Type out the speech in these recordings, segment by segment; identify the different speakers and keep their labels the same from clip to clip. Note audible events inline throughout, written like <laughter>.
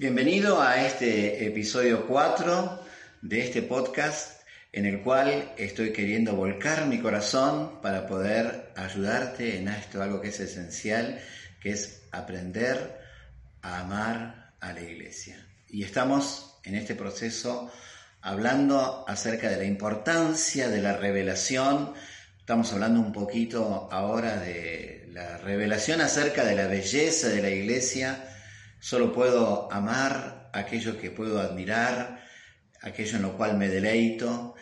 Speaker 1: Bienvenido a este episodio 4 de este podcast en el cual estoy queriendo volcar mi corazón para poder ayudarte en esto, algo que es esencial, que es aprender a amar a la iglesia. Y estamos en este proceso hablando acerca de la importancia de la revelación. Estamos hablando un poquito ahora de la revelación acerca de la belleza de la iglesia Solo puedo amar aquello que puedo admirar, aquello en lo cual me deleito,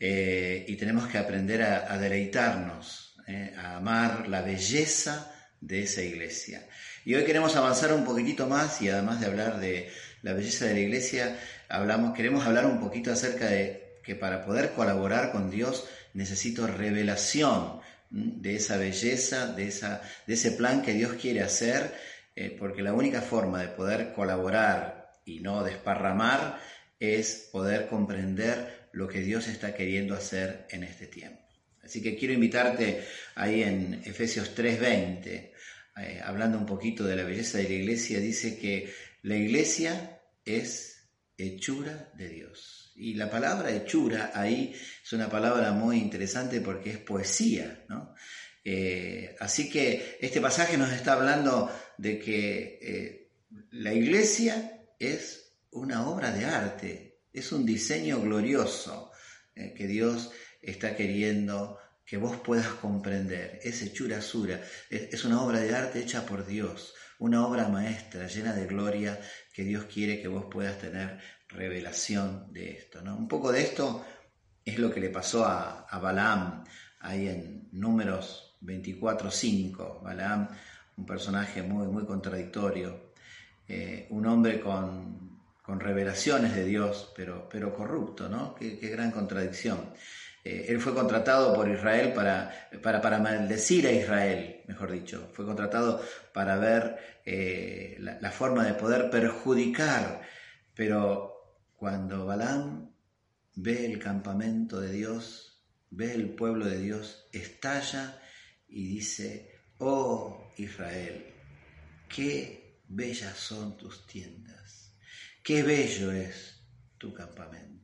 Speaker 1: eh, y tenemos que aprender a, deleitarnos, eh, a amar la belleza de esa iglesia. Y hoy queremos avanzar un poquitito más y además de hablar de la belleza de la iglesia, hablamos, queremos hablar un poquito acerca de que para poder colaborar con Dios necesito revelación de esa belleza, de, esa, de ese plan que Dios quiere hacer eh, porque la única forma de poder colaborar y no desparramar es poder comprender lo que Dios está queriendo hacer en este tiempo. Así que quiero invitarte ahí en Efesios 3:20, eh, hablando un poquito de la belleza de la iglesia, dice que la iglesia es hechura de Dios. Y la palabra hechura ahí es una palabra muy interesante porque es poesía, ¿no? Eh, así que este pasaje nos está hablando de que eh, la iglesia es una obra de arte, es un diseño glorioso eh, que Dios está queriendo que vos puedas comprender. Es hechura sura, es, una obra de arte hecha por Dios, una obra maestra llena de gloria que Dios quiere que vos puedas tener revelación de esto. ¿no? Un poco de esto es lo que le pasó a, a Balaam ahí en números 24-5, Balaam, un personaje muy, muy contradictorio, eh, un hombre con, revelaciones de Dios, pero, pero corrupto, ¿no? Qué, gran contradicción. Eh, él fue contratado por Israel para, para, para, maldecir a Israel, mejor dicho. Fue contratado para ver eh, la, la, forma de poder perjudicar. Pero cuando Balaam ve el campamento de Dios, ve el pueblo de Dios, estalla y dice, oh Israel, qué bellas son tus tiendas, qué bello es tu campamento.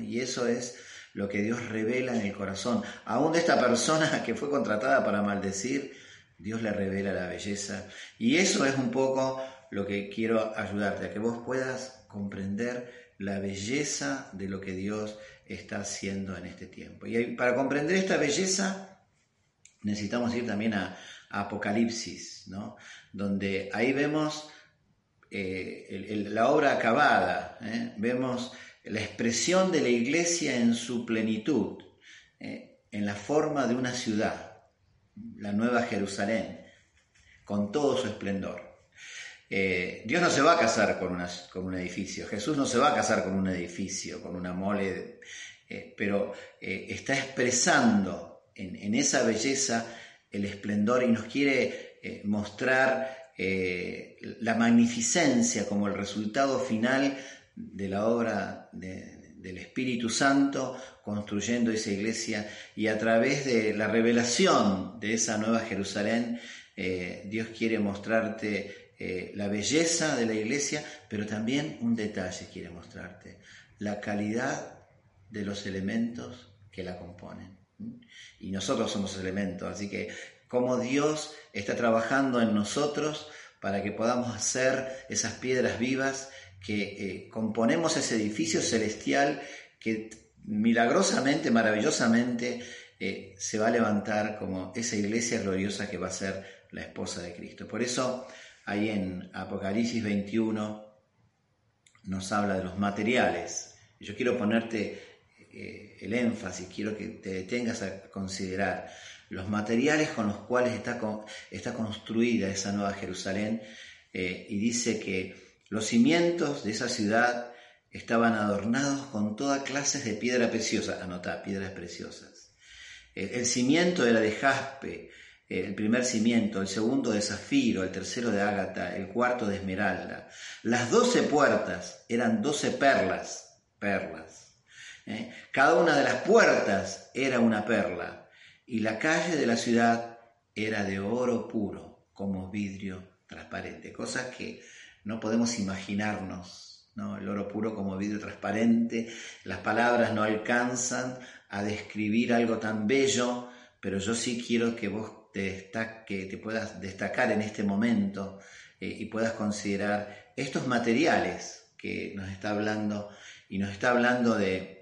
Speaker 1: Y eso es lo que Dios revela en el corazón. Aún de esta persona <laughs> que fue contratada para maldecir, Dios le revela la belleza. Y eso es un poco lo que quiero ayudarte, a que vos puedas comprender la belleza de lo que Dios está haciendo en este tiempo. Y para comprender esta belleza, necesitamos ir también a, Apocalipsis, ¿no? donde ahí vemos eh, la obra acabada, ¿eh? vemos la expresión de la iglesia en su plenitud, ¿eh? en la forma de una ciudad, la nueva Jerusalén, con todo su esplendor. Dios no se va a casar con, con, un edificio, Jesús no se va a casar con un edificio, con una mole, pero está expresando en, esa belleza el esplendor y nos quiere eh, mostrar eh, la magnificencia como el resultado final de la obra del Espíritu Santo construyendo esa iglesia y a través de la revelación de esa nueva Jerusalén, eh, Dios quiere mostrarte la belleza de la iglesia, pero también un detalle quiere mostrarte, la calidad de los elementos que la componen y nosotros somos elementos. Así que como Dios está trabajando en nosotros para que podamos hacer esas piedras vivas que eh, componemos ese edificio celestial que milagrosamente, maravillosamente eh, se va a levantar como esa iglesia gloriosa que va a ser la esposa de Cristo. Por eso ahí en Apocalipsis 21 nos habla de los materiales. Yo quiero ponerte eh, el énfasis, quiero que te detengas a considerar los materiales con los cuales está, está construida esa nueva Jerusalén eh, y dice que los cimientos de esa ciudad estaban adornados con toda clases de piedra preciosa, anotá, piedras preciosas. el cimiento era de jaspe, el primer cimiento, el segundo de zafiro, el tercero de ágata, el cuarto de esmeralda. Las doce puertas eran doce perlas, perlas. ¿Eh? Cada una de las puertas era una perla y la calle de la ciudad era de oro puro, como vidrio transparente, cosas que no podemos imaginarnos ¿no? el oro puro como vidrio transparente, las palabras no alcanzan a describir algo tan bello, pero yo sí quiero que vos te, destaque, te puedas destacar en este momento eh, y puedas considerar estos materiales que nos está hablando y nos está hablando de,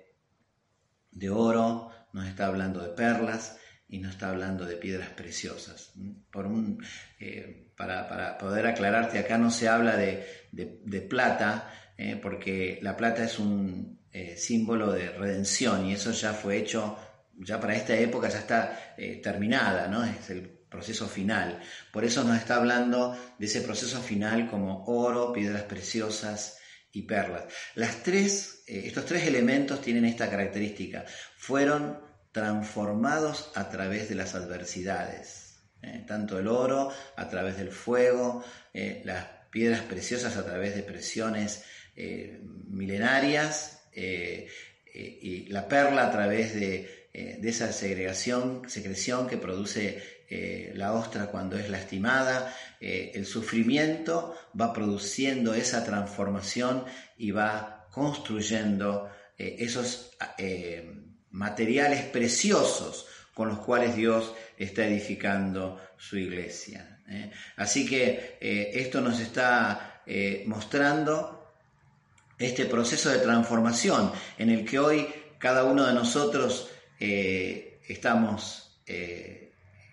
Speaker 1: de oro, nos está hablando de perlas y nos está hablando de piedras preciosas. Por un, eh, para, poder aclararte, acá no se habla de, plata, eh, porque la plata es un eh, símbolo de redención y eso ya fue hecho, ya para esta época ya está terminada, ¿no? es el proceso final. Por eso nos está hablando de ese proceso final como oro, piedras preciosas y perlas. Las tres, estos tres elementos tienen esta característica. Fueron transformados a través de las adversidades. ¿eh? tanto el oro a través del fuego, eh, las piedras preciosas a través de presiones eh, milenarias y la perla a través de, esa segregación, secreción que produce la ostra cuando es lastimada. El sufrimiento va produciendo esa transformación y va construyendo esos materiales preciosos con los cuales Dios está edificando su iglesia. ¿eh? Así que eh, esto nos está eh, mostrando este proceso de transformación en el que hoy cada uno de nosotros estamos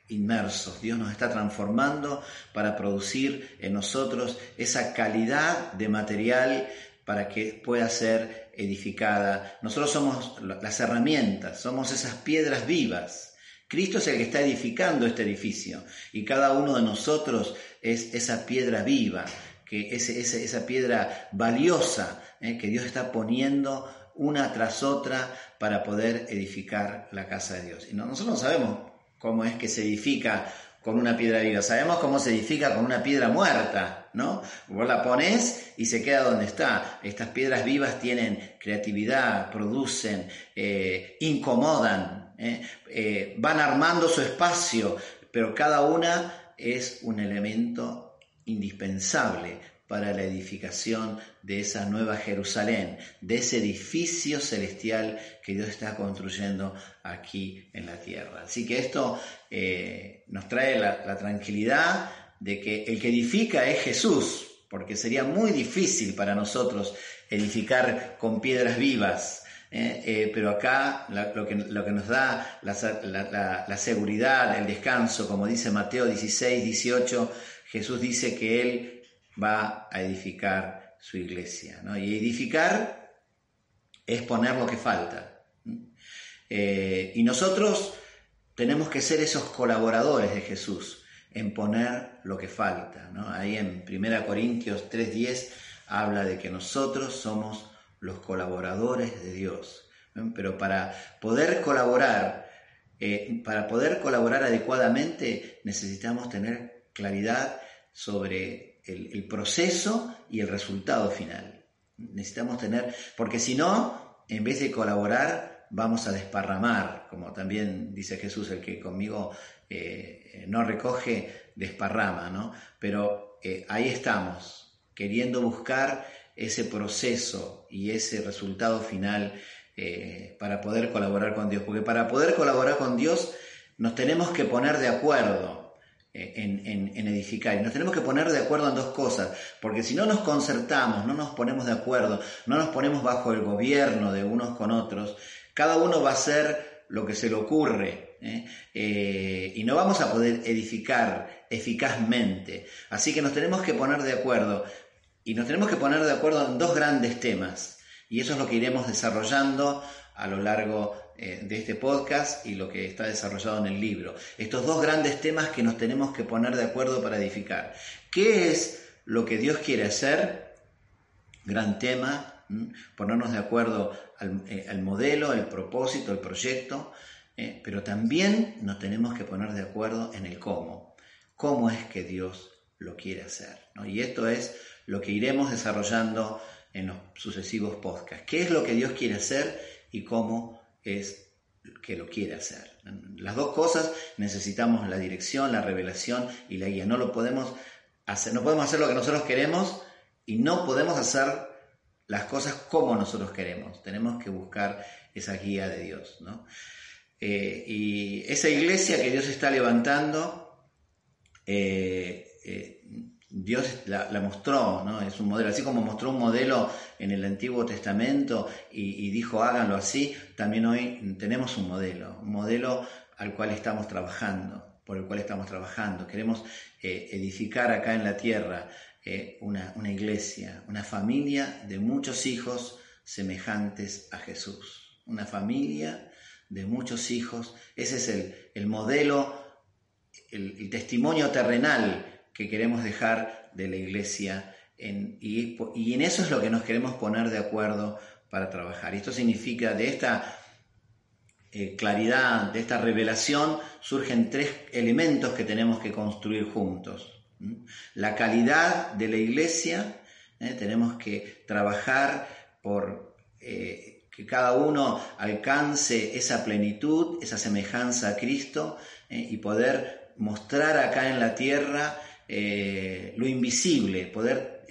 Speaker 1: inmersos. Dios nos está transformando para producir en nosotros esa calidad de material para que pueda ser edificada. Nosotros somos las herramientas, somos esas piedras vivas Cristo es el que está edificando este edificio y cada uno de nosotros es esa piedra viva, que es, esa piedra valiosa eh, que Dios está poniendo una tras otra para poder edificar la casa de Dios. Y nosotros no sabemos cómo es que se edifica con una piedra viva, sabemos cómo se edifica con una piedra muerta, ¿no? Vos la pones y se queda donde está. Estas piedras vivas tienen creatividad, producen, eh, incomodan, ¿eh? Eh, van armando su espacio, pero cada una es un elemento indispensable para la edificación de esa nueva Jerusalén, de ese edificio celestial que Dios está construyendo aquí en la tierra. Así que esto eh, nos trae la tranquilidad de que el que edifica es Jesús, porque sería muy difícil para nosotros edificar con piedras vivas, ¿eh? Eh, pero acá lo, que, lo, que, nos da la, seguridad, el descanso, como dice Mateo 16, 18, Jesús dice que Él va a edificar su iglesia. Y edificar es poner lo que falta. Eh, y nosotros tenemos que ser esos colaboradores de Jesús en poner lo que falta. Ahí en 1 Corintios 3:10 habla de que nosotros somos los colaboradores de Dios. Pero para poder colaborar, eh, para poder colaborar adecuadamente, necesitamos tener claridad sobre el, proceso y el resultado final. Necesitamos tener, porque si no, en vez de colaborar, vamos a desparramar, como también dice Jesús, el que conmigo eh, no recoge, desparrama, ¿no? Pero eh, ahí estamos, queriendo buscar ese proceso y ese resultado final eh, para poder colaborar con Dios. Porque para poder colaborar con Dios nos tenemos que poner de acuerdo eh, en, edificar. Y nos tenemos que poner de acuerdo en dos cosas. Porque si no nos concertamos, no nos ponemos de acuerdo, no nos ponemos bajo el gobierno de unos con otros, cada uno va a hacer lo que se le ocurre. ¿eh? y no vamos a poder edificar eficazmente. Así que nos tenemos que poner de acuerdo y nos tenemos que poner de acuerdo en dos grandes temas. Y eso es lo que iremos desarrollando a lo largo eh, de este podcast y lo que está desarrollado en el libro. Estos dos grandes temas que nos tenemos que poner de acuerdo para edificar. ¿Qué es lo que Dios quiere hacer? Gran tema, ponernos de acuerdo eh, al, modelo, el propósito, el proyecto, eh, pero también nos tenemos que poner de acuerdo en el cómo. ¿Cómo es que Dios lo quiere hacer? Y esto es lo que iremos desarrollando en los sucesivos podcasts. ¿Qué es lo que Dios quiere hacer y cómo es que lo quiere hacer? Las dos cosas necesitamos la dirección, la revelación y la guía. No lo podemos hacer, no podemos hacer lo que nosotros queremos y no podemos hacer las cosas como nosotros queremos. Tenemos que buscar esa guía de Dios. Eh, y esa iglesia que Dios está levantando, eh, eh, Dios la, mostró, ¿no? Es un modelo, así como mostró un modelo en el Antiguo Testamento y, dijo háganlo así, también hoy tenemos un modelo, un modelo al cual estamos trabajando, por el cual estamos trabajando. Queremos edificar acá en la tierra una, una iglesia, una familia de muchos hijos semejantes a Jesús. Una familia de muchos hijos. Ese es el, modelo, el, testimonio terrenal que queremos dejar de la iglesia. y, en eso es lo que nos queremos poner de acuerdo para trabajar. Y esto significa de esta eh, claridad, de esta revelación, surgen tres elementos que tenemos que construir juntos. La calidad de la iglesia, ¿eh? tenemos que trabajar por eh, que cada uno alcance esa plenitud, esa semejanza a Cristo y poder mostrar acá en la tierra lo invisible, poder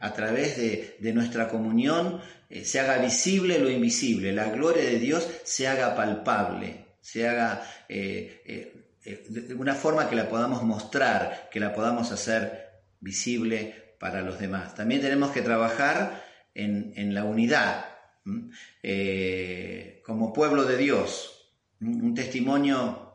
Speaker 1: a través de, nuestra comunión se haga visible lo invisible, la gloria de Dios se haga palpable, se haga eh, de una forma que la podamos mostrar, que la podamos hacer visible para los demás. También tenemos que trabajar en, la unidad, eh, como pueblo de Dios, un testimonio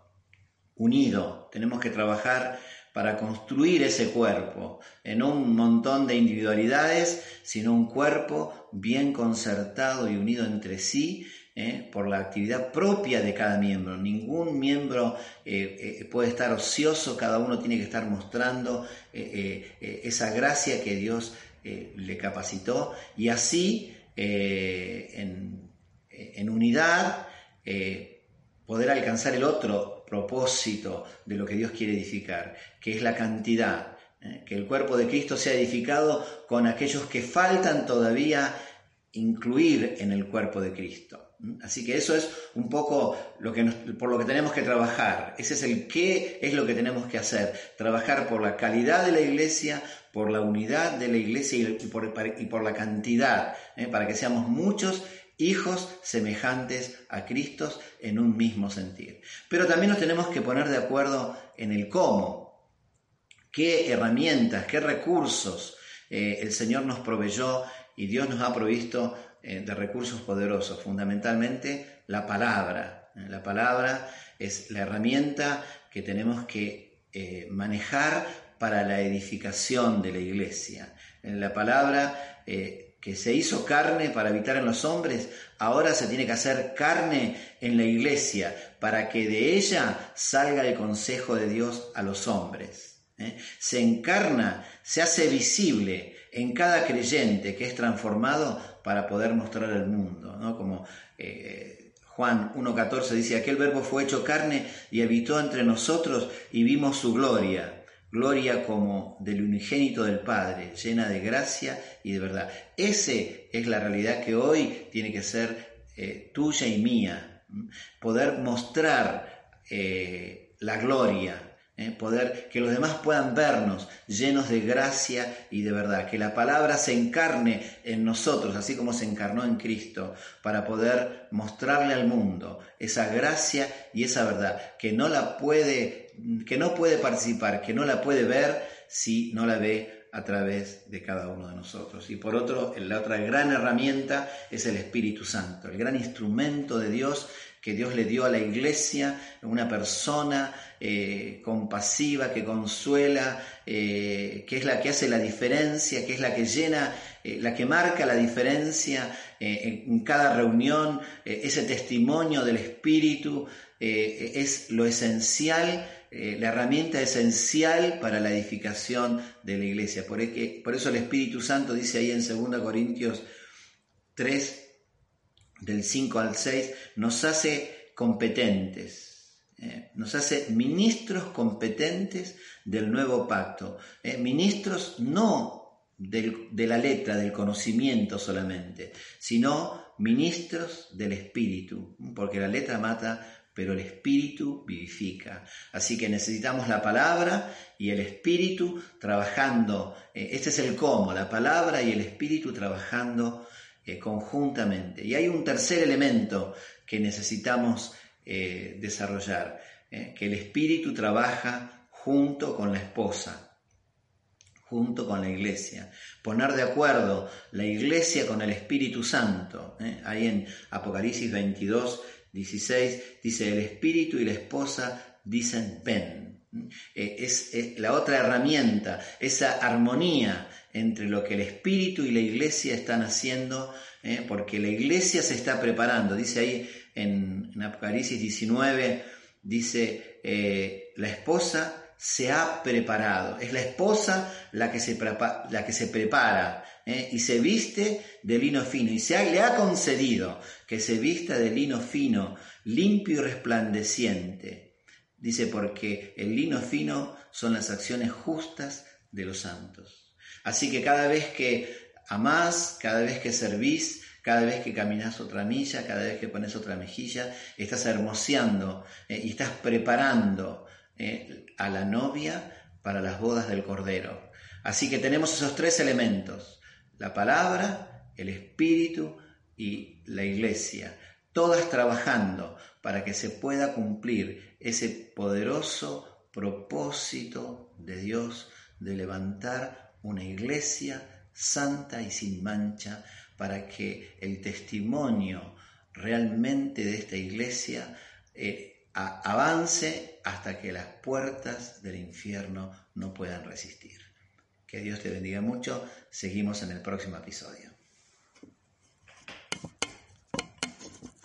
Speaker 1: unido. Tenemos que trabajar para construir ese cuerpo, en un montón de individualidades, sino un cuerpo bien concertado y unido entre sí, ¿eh? por la actividad propia de cada miembro. Ningún miembro eh, eh, puede estar ocioso, cada uno tiene que estar mostrando esa gracia que Dios le capacitó y así en, en, unidad poder alcanzar el otro propósito de lo que Dios quiere edificar, que es la cantidad. Que el cuerpo de Cristo sea edificado con aquellos que faltan todavía incluir en el cuerpo de Cristo. Así que eso es un poco lo que por lo que tenemos que trabajar. Ese es el qué es lo que tenemos que hacer. Trabajar por la calidad de la iglesia, por la unidad de la iglesia y por, la cantidad, ¿eh? para que seamos muchos hijos semejantes a Cristo en un mismo sentir. Pero también nos tenemos que poner de acuerdo en el cómo. ¿Qué herramientas, qué recursos eh, el Señor nos proveyó y Dios nos ha provisto eh, de recursos poderosos, fundamentalmente la palabra. Eh, la palabra es la herramienta que tenemos que manejar para la edificación de la iglesia. La palabra que se hizo carne para habitar en los hombres, ahora se tiene que hacer carne en la iglesia para que de ella salga el consejo de Dios a los hombres. Se encarna, se hace visible en cada creyente que es transformado para poder mostrar al mundo, ¿no? Como eh, Juan 1.14 dice, aquel verbo fue hecho carne y habitó entre nosotros y vimos su gloria, gloria como del unigénito del Padre, llena de gracia y de verdad. Ese es la realidad que hoy tiene que ser eh, tuya y mía, poder mostrar eh, la gloria, ¿eh? poder que los demás puedan vernos llenos de gracia y de verdad, que la palabra se encarne en nosotros, así como se encarnó en Cristo, para poder mostrarle al mundo esa gracia y esa verdad, que no la puede, que no puede participar, que no la puede ver si no la ve a través de cada uno de nosotros. Y por otro, la otra gran herramienta es el Espíritu Santo, el gran instrumento de Dios que Dios le dio a la iglesia, una persona eh, compasiva, que consuela, eh, que es la que hace la diferencia, que es la que llena, eh, la que marca la diferencia en, cada reunión, ese testimonio del Espíritu es lo esencial, la herramienta esencial para la edificación de la iglesia. Por, e, por eso el Espíritu Santo dice ahí en 2 Corintios 3, del 5 al 6, nos hace competentes, eh, nos hace ministros competentes del nuevo pacto, eh, ministros no de la letra, del conocimiento solamente, sino ministros del espíritu, porque la letra mata, pero el Espíritu vivifica. Así que necesitamos la palabra y el Espíritu trabajando. Eh, este es el cómo, la palabra y el Espíritu trabajando eh, conjuntamente. Y hay un tercer elemento que necesitamos eh, desarrollar, que el Espíritu trabaja junto con la esposa junto con la iglesia. Poner de acuerdo la iglesia con el Espíritu Santo. Ahí en Apocalipsis 22 16 dice, el espíritu y la esposa dicen ven. Eh, es, la otra herramienta, esa armonía entre lo que el espíritu y la iglesia están haciendo, eh, porque la iglesia se está preparando. Dice ahí en, Apocalipsis 19, dice, eh, la esposa se ha preparado. Es la esposa la que se, la que se prepara ¿eh? y se viste de lino fino. Y se le ha concedido que se vista de lino fino, limpio y resplandeciente. Dice, porque el lino fino son las acciones justas de los santos. Así que cada vez que amás, cada vez que servís, cada vez que caminas otra milla, cada vez que pones otra mejilla, estás hermoseando ¿eh? y estás preparando ¿eh? a la novia para las bodas del Cordero. Así que tenemos esos tres elementos, la palabra, el espíritu y la iglesia, todas trabajando para que se pueda cumplir ese poderoso propósito de Dios de levantar una iglesia santa y sin mancha para que el testimonio realmente de esta iglesia eh, avance hasta que las puertas del infierno no puedan resistir. Que Dios te bendiga mucho. Seguimos en el próximo episodio.